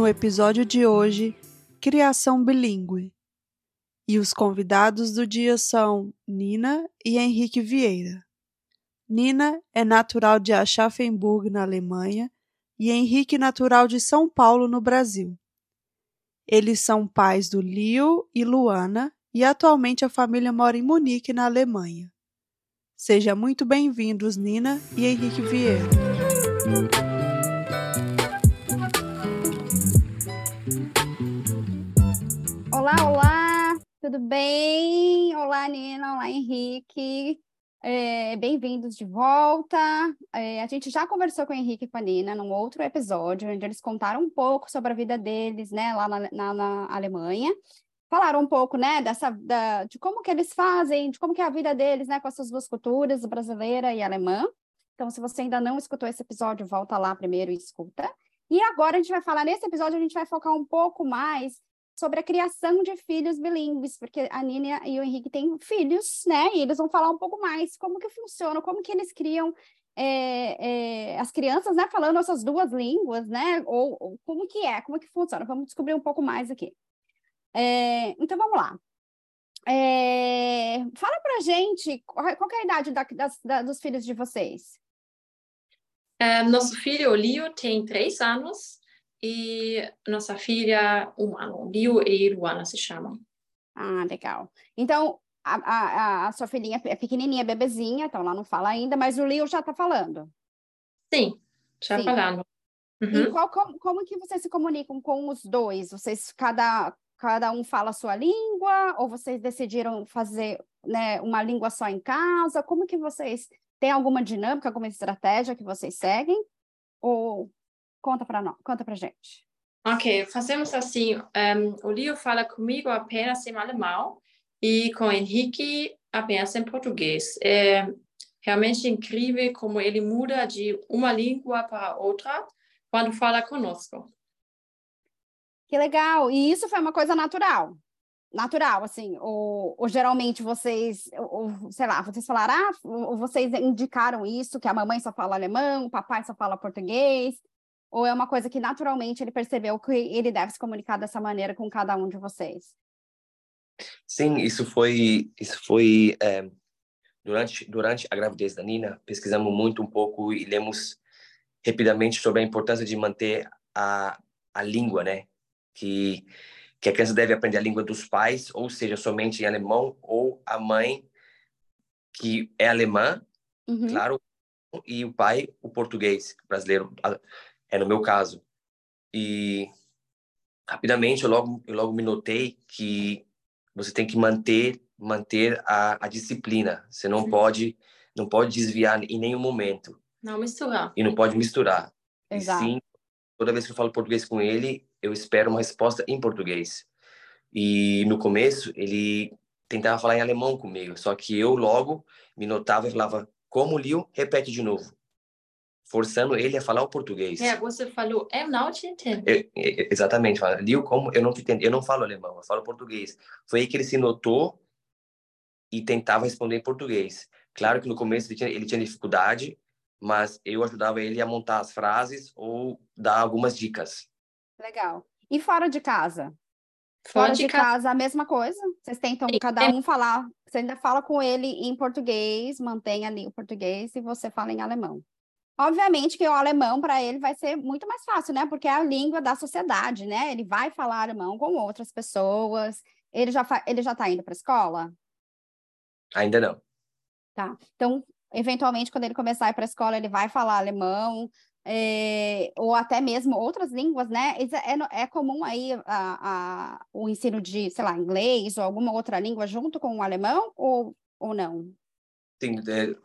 No episódio de hoje, Criação Bilingue. E os convidados do dia são Nina e Henrique Vieira. Nina é natural de Aschaffenburg, na Alemanha, e Henrique natural de São Paulo, no Brasil. Eles são pais do Leo e Luana e atualmente a família mora em Munique, na Alemanha. Seja muito bem-vindos, Nina e Henrique Vieira. Tudo bem? Olá, Nina, olá, Henrique. É, Bem-vindos de volta. É, a gente já conversou com o Henrique e com a Nina num outro episódio, onde eles contaram um pouco sobre a vida deles, né, lá na, na, na Alemanha. Falaram um pouco, né, dessa, da, de como que eles fazem, de como que é a vida deles, né, com essas duas culturas, brasileira e alemã. Então, se você ainda não escutou esse episódio, volta lá primeiro e escuta. E agora a gente vai falar, nesse episódio, a gente vai focar um pouco mais sobre a criação de filhos bilíngues, porque a Nina e o Henrique têm filhos, né? E eles vão falar um pouco mais como que funciona, como que eles criam é, é, as crianças, né? Falando essas duas línguas, né? Ou, ou, como que é, como que funciona? Vamos descobrir um pouco mais aqui. É, então vamos lá. É, fala pra gente qual, é a idade da, das, da, dos filhos de vocês. É, nosso filho, o Leo, tem três anos e nossa filha, um ano. Liu e Luana se chamam. Ah, legal. Então, a, a, a sua filhinha é pequenininha, bebezinha, então ela não fala ainda, mas o Liu já está falando? Sim, já Sim. falando. Uhum. E qual, como, como que vocês se comunicam com os dois? Vocês, cada, cada um fala a sua língua? Ou vocês decidiram fazer né, uma língua só em casa? Como que vocês... Tem alguma dinâmica, alguma estratégia que vocês seguem? Conta para nós, conta para gente. Ok, fazemos assim. Um, o Leo fala comigo apenas em alemão e com o Henrique apenas em português. É realmente incrível como ele muda de uma língua para outra quando fala conosco. Que legal! E isso foi uma coisa natural? Natural, assim, ou, ou geralmente vocês, ou, sei lá, vocês falaram, ah, ou vocês indicaram isso, que a mamãe só fala alemão, o papai só fala português, ou é uma coisa que naturalmente ele percebeu que ele deve se comunicar dessa maneira com cada um de vocês? Sim, isso foi isso foi é, durante durante a gravidez da Nina pesquisamos muito um pouco e lemos rapidamente sobre a importância de manter a a língua, né? Que que a criança deve aprender a língua dos pais, ou seja, somente em alemão, ou a mãe que é alemã, uhum. claro, e o pai o português brasileiro é no meu caso. E rapidamente eu logo, eu logo me notei que você tem que manter manter a, a disciplina. Você não Sim. pode não pode desviar em nenhum momento. Não misturar. E não pode misturar. Exato. E sim, toda vez que eu falo português com ele, eu espero uma resposta em português. E no começo ele tentava falar em alemão comigo, só que eu logo me notava e falava: "Como liu? Repete de novo" forçando ele a falar o português. É, você falou, eu não te entendo. Eu, exatamente, Liu, como eu não te entendo, eu não falo alemão, eu falo português. Foi aí que ele se notou e tentava responder em português. Claro que no começo ele tinha, ele tinha dificuldade, mas eu ajudava ele a montar as frases ou dar algumas dicas. Legal. E fora de casa? Fora, fora de, de casa, casa, a mesma coisa? Vocês tentam Sim. cada um falar, você ainda fala com ele em português, mantém ali o português e você fala em alemão. Obviamente que o alemão para ele vai ser muito mais fácil, né? Porque é a língua da sociedade, né? Ele vai falar alemão com outras pessoas. Ele já ele já está indo para a escola? Ainda não. Tá. Então, eventualmente, quando ele começar a ir para a escola, ele vai falar alemão. É, ou até mesmo outras línguas, né? É, é comum aí a, a, o ensino de, sei lá, inglês ou alguma outra língua junto com o alemão ou, ou não? Sim, é,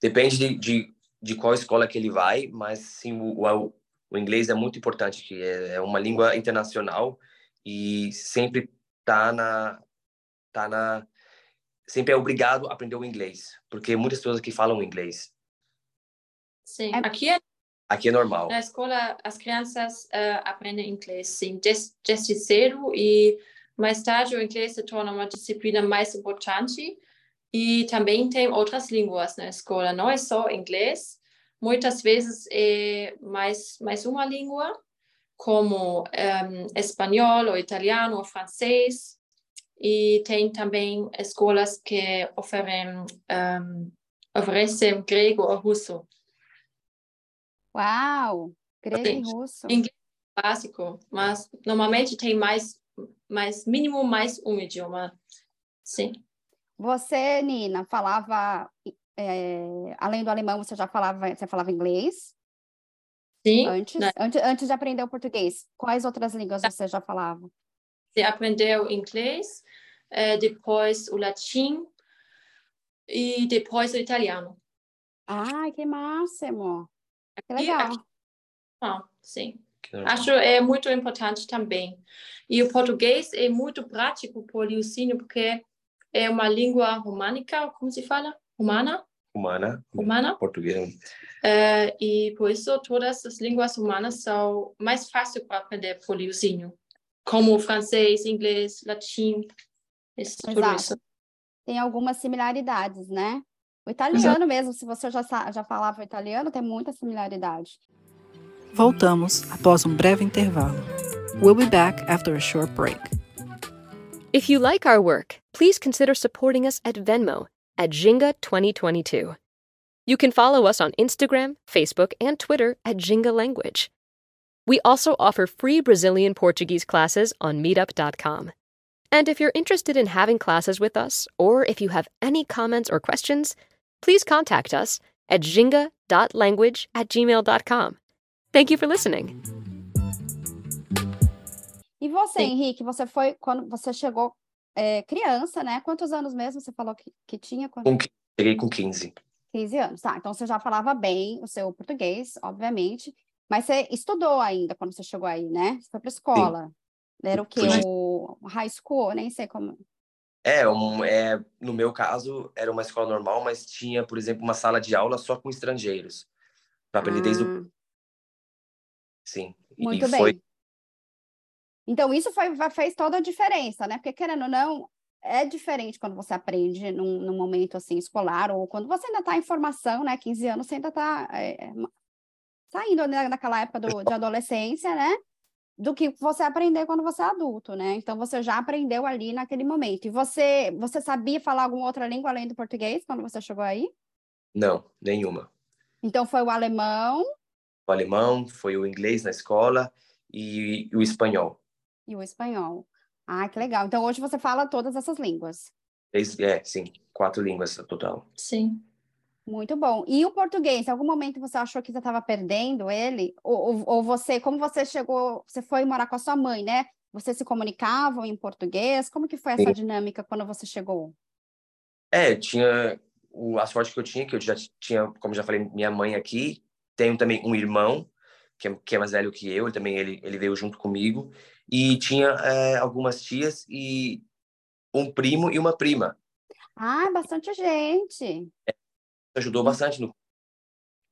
depende de, de de qual escola que ele vai, mas sim o, o, o inglês é muito importante, que é, é uma língua internacional e sempre tá na tá na sempre é obrigado a aprender o inglês, porque muitas pessoas que falam inglês. Sim, é... aqui é Aqui é normal. Na escola, as crianças uh, aprendem inglês, sim, desde cedo, e mais tarde o inglês se torna uma disciplina mais importante. E também tem outras línguas na escola, não é só inglês. Muitas vezes é mais, mais uma língua, como um, espanhol, ou italiano, ou francês. E tem também escolas que oferem, um, oferecem grego ou russo. Uau! Grego e russo. Inglês básico, mas normalmente tem mais, mais mínimo mais um idioma. Sim. Você, Nina, falava é, além do alemão, você já falava, você falava inglês? Sim. Antes, né? antes, antes de aprender o português, quais outras línguas você já falava? Você aprendeu inglês, é, depois o latim e depois o italiano. Ai, que máximo! Que legal. Aqui, ah, sim. Acho é muito importante também. E o português é muito prático para o Liucínio, porque é uma língua românica, como se fala? Humana? Humana. Humana. Português. Uh, e por isso todas as línguas humanas são mais fáceis para aprender por Liucínio, como francês, inglês, latim, isso, tudo isso. Tem algumas similaridades, né? O italiano Exato. mesmo, se você já, já falava italiano, tem muita similaridade. Voltamos após um breve intervalo. We'll be back after a short break. If you like our work, please consider supporting us at Venmo at Jinga 2022. You can follow us on Instagram, Facebook, and Twitter at Jinga Language. We also offer free Brazilian Portuguese classes on meetup.com. And if you're interested in having classes with us, or if you have any comments or questions, please contact us at jinga.language at gmail.com. Thank you for listening. Você, Sim. Henrique, você foi quando você chegou é, criança, né? Quantos anos mesmo você falou que, que tinha? Quando... Com, cheguei com 15. 15 anos, tá. Então você já falava bem o seu português, obviamente, mas você estudou ainda quando você chegou aí, né? Você foi para escola. Sim. Era o quê? O high school? Nem sei como. É, um, é, no meu caso, era uma escola normal, mas tinha, por exemplo, uma sala de aula só com estrangeiros. Para aprender ah. desde o. Ah. Sim. Muito e bem. Foi... Então, isso foi, fez toda a diferença, né? Porque, querendo ou não, é diferente quando você aprende num, num momento assim escolar, ou quando você ainda está em formação, né? 15 anos, você ainda está é, saindo né, naquela época do, de adolescência, né? do que você aprender quando você é adulto, né? Então você já aprendeu ali naquele momento. E você, você sabia falar alguma outra língua além do português quando você chegou aí? Não, nenhuma. Então foi o alemão? O alemão, foi o inglês na escola e, e o espanhol. E o espanhol. Ah, que legal. Então hoje você fala todas essas línguas? É, sim, quatro línguas total. Sim. Muito bom. E o português, em algum momento você achou que você estava perdendo ele? Ou, ou, você, como você chegou, você foi morar com a sua mãe, né? Vocês se comunicavam em português? Como que foi essa Sim. dinâmica quando você chegou? É, tinha o, a sorte que eu tinha, que eu já tinha, como já falei, minha mãe aqui. Tenho também um irmão, que é, que é mais velho que eu, ele também ele, ele veio junto comigo. E tinha é, algumas tias e um primo e uma prima. Ah, bastante gente. É, ajudou bastante no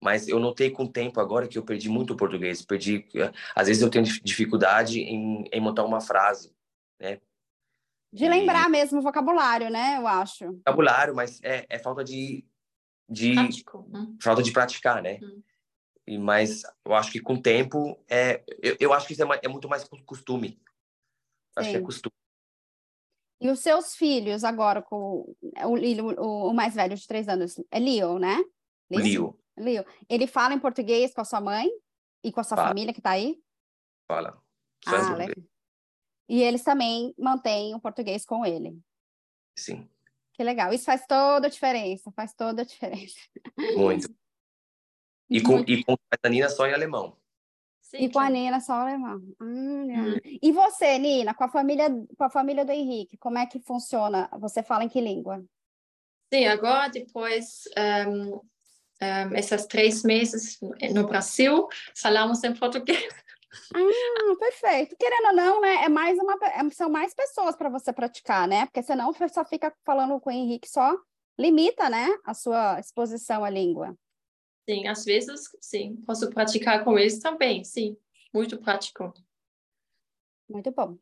mas eu notei com o tempo agora que eu perdi muito o português. Perdi, às vezes eu tenho dificuldade em, em montar uma frase, né? De e... lembrar mesmo o vocabulário, né? Eu acho. Vocabulário, mas é, é falta de, de Prático, né? falta de praticar, né? Hum. E mas eu acho que com o tempo é, eu, eu acho que isso é, é muito mais costume. Acho que é costume. E os seus filhos agora, com o, o, o mais velho de três anos, é Leo, né? Leo. Leo. Ele fala em português com a sua mãe e com a sua fala. família que está aí? Fala. ah, E eles também mantêm o português com ele? Sim. Que legal. Isso faz toda a diferença, faz toda a diferença. Muito. E com, Muito. E com a Nina só em alemão. Sim, e com a Nina só alemão. Hum. E você, Nina, com a família, com a família do Henrique, como é que funciona? Você fala em que língua? Sim, agora depois um, um, esses três meses no Brasil, falamos em português. Ah, perfeito. Querendo ou não, né? É mais uma, é, são mais pessoas para você praticar, né? Porque senão você só fica falando com o Henrique, só limita, né? A sua exposição à língua. Sim, às vezes, sim. Posso praticar com eles também, sim. Muito prático. Muito bom.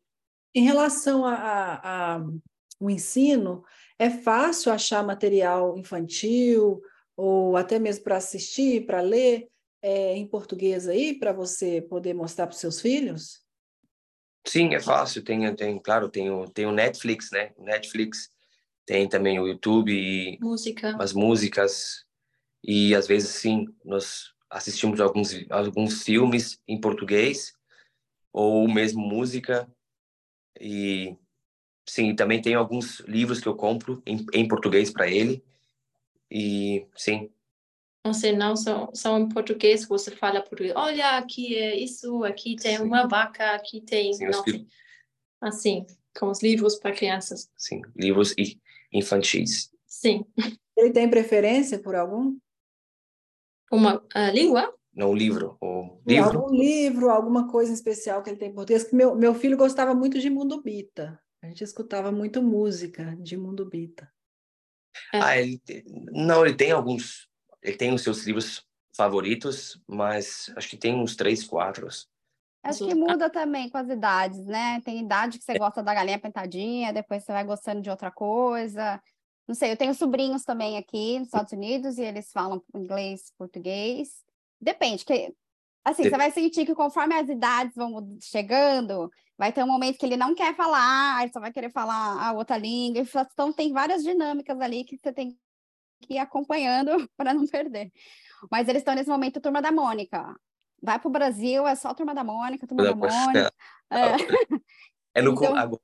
Em relação ao ensino, é fácil achar material infantil ou até mesmo para assistir, para ler é, em português aí, para você poder mostrar para os seus filhos? Sim, é fácil. Tem, tem claro, tem o, tem o Netflix, né? Netflix tem também o YouTube e música. as músicas e às vezes sim nós assistimos alguns alguns filmes em português ou mesmo música. E sim também tem alguns livros que eu compro em, em português para ele. E sim. Você não só, só em português você fala português olha aqui é isso aqui tem sim. uma vaca aqui tem sim, não, assim com os livros para crianças. Sim livros infantis. Sim. Ele tem preferência por algum uma uh, língua? Não, livro. O livro. Algum livro, alguma coisa especial que ele tem em português. Meu, meu filho gostava muito de Mundo Bita. A gente escutava muito música de Mundo Bita. É. Ah, ele, não, ele tem alguns. Ele tem os seus livros favoritos, mas acho que tem uns três, quatro. Acho que muda também com as idades, né? Tem idade que você gosta da galinha pentadinha, depois você vai gostando de outra coisa. Não sei, eu tenho sobrinhos também aqui nos Estados Unidos e eles falam inglês, português. Depende, que assim, você vai sentir que conforme as idades vão chegando, vai ter um momento que ele não quer falar, ele só vai querer falar a outra língua. Então tem várias dinâmicas ali que você tem que ir acompanhando para não perder. Mas eles estão nesse momento turma da Mônica. Vai para o Brasil, é só turma da Mônica, turma da, da Mônica. É, é no, então, agora,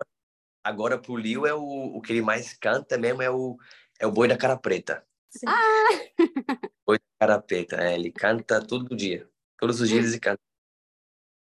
Agora, pro Liu, é o, o que ele mais canta mesmo é o, é o Boi da Cara Preta. Sim. Ah! Boi da Cara Preta, é, ele canta todo dia. Todos os dias ele canta.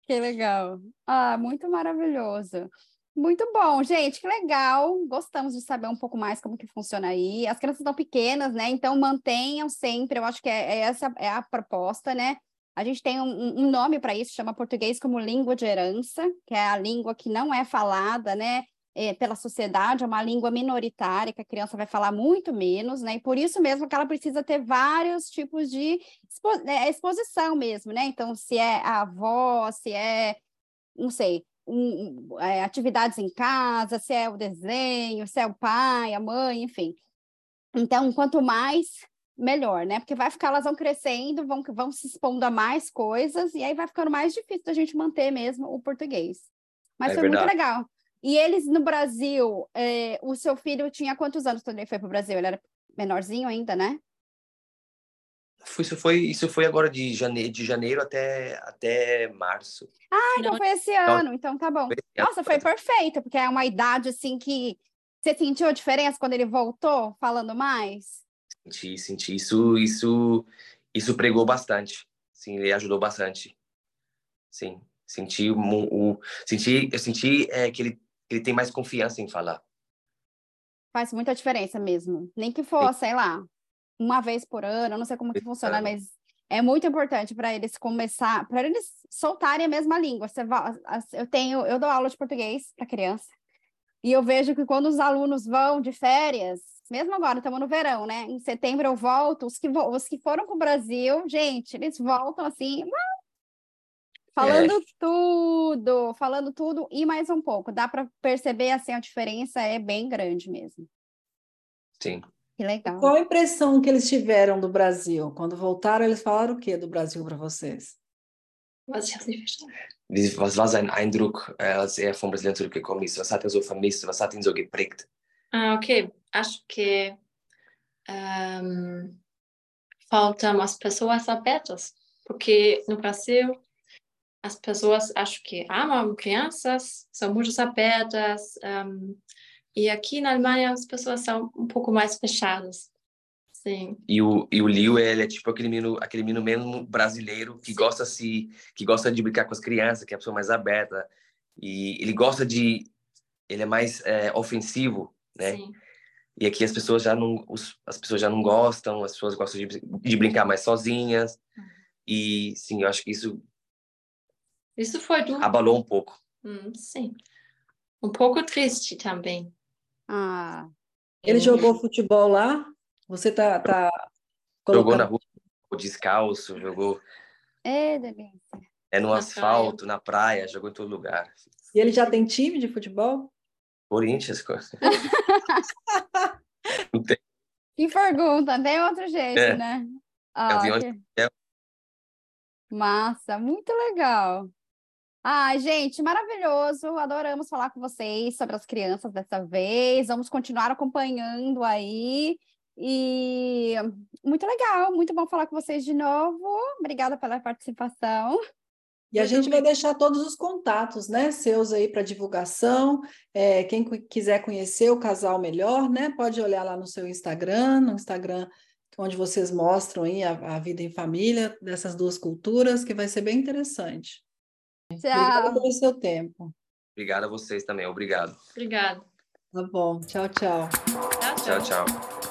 Que legal. Ah, muito maravilhoso. Muito bom, gente, que legal. Gostamos de saber um pouco mais como que funciona aí. As crianças estão pequenas, né? Então mantenham sempre. Eu acho que é, é essa é a proposta, né? A gente tem um, um nome para isso, chama português como língua de herança, que é a língua que não é falada, né? É, pela sociedade, é uma língua minoritária que a criança vai falar muito menos, né? E por isso mesmo que ela precisa ter vários tipos de expo é, exposição mesmo, né? Então, se é a avó, se é, não sei, um, é, atividades em casa, se é o desenho, se é o pai, a mãe, enfim. Então, quanto mais, melhor, né? Porque vai ficar, elas vão crescendo, vão, vão se expondo a mais coisas, e aí vai ficando mais difícil da gente manter mesmo o português. Mas é foi verdade. muito legal. E eles no Brasil, é, o seu filho tinha quantos anos quando ele foi para o Brasil? Ele era menorzinho ainda, né? Isso foi, isso foi agora de janeiro, de janeiro até, até março. Ah, então foi esse ano, então tá bom. Nossa, foi perfeito, porque é uma idade assim que você sentiu a diferença quando ele voltou falando mais? Senti, senti. Isso, isso, isso pregou bastante. Sim, ele ajudou bastante. Sim, senti o, o senti, eu senti é, que ele ele tem mais confiança em falar. Faz muita diferença mesmo. Nem que for, sei lá, uma vez por ano, não sei como que funciona, mas é muito importante para eles começar, para eles soltarem a mesma língua. Você eu tenho, eu dou aula de português para criança. E eu vejo que quando os alunos vão de férias, mesmo agora, estamos no verão, né? Em setembro eu volto, os que, os que foram para o Brasil, gente, eles voltam assim, Falando é. tudo, falando tudo e mais um pouco. Dá para perceber assim a diferença é bem grande mesmo. Sim. Que legal. Qual a impressão que eles tiveram do Brasil? Quando voltaram, eles falaram o que do Brasil para vocês? Was ich nicht verstanden. Was war sein Eindruck, als er vom Brasilien zurückgekommen ist? Was hat er so vermisst? Was hat ihn so geprägt? Ah, ok. Acho que um, faltam as pessoas abertas, porque no Brasil as pessoas acho que amam crianças, são muito abertas, um, e aqui na Alemanha as pessoas são um pouco mais fechadas. Sim. E o, e o Liu, ele é tipo aquele menino, aquele menino mesmo brasileiro que Sim. gosta se que gosta de brincar com as crianças, que é a pessoa mais aberta. E ele gosta de ele é mais é, ofensivo, né? Sim. E aqui as pessoas já não os, as pessoas já não gostam, as pessoas gostam de, de brincar mais sozinhas. Uhum. E sim, eu acho que isso Isso foi duro. abalou um pouco. Hum, sim. Um pouco triste também. Ah, Ele jogou futebol lá? Você tá, tá Jogou colocando... na rua, jogou descalço, jogou é delícia. é no Na asfalto, na praia, jogou em todo lugar. E ele já tem time de futebol? Corinthians, co- não tem. Que pergunta, tem outro jeito, É. né? Eu Ah, vi que é. massa, muito legal. Ai, gente, maravilhoso. Adoramos falar com vocês sobre as crianças dessa vez. Vamos continuar acompanhando aí. E muito legal, muito bom falar com vocês de novo. Obrigada pela participação. E a gente vai deixar todos os contatos, né, seus aí para divulgação. É, quem quiser conhecer o casal melhor, né, pode olhar lá no seu Instagram, no Instagram onde vocês mostram aí a, a vida em família dessas duas culturas, que vai ser bem interessante. Obrigada Tchau. pelo seu tempo. Obrigado a vocês também, obrigado. Obrigada. Tá bom, tchau, tchau. Tchau, Tchau, tchau. E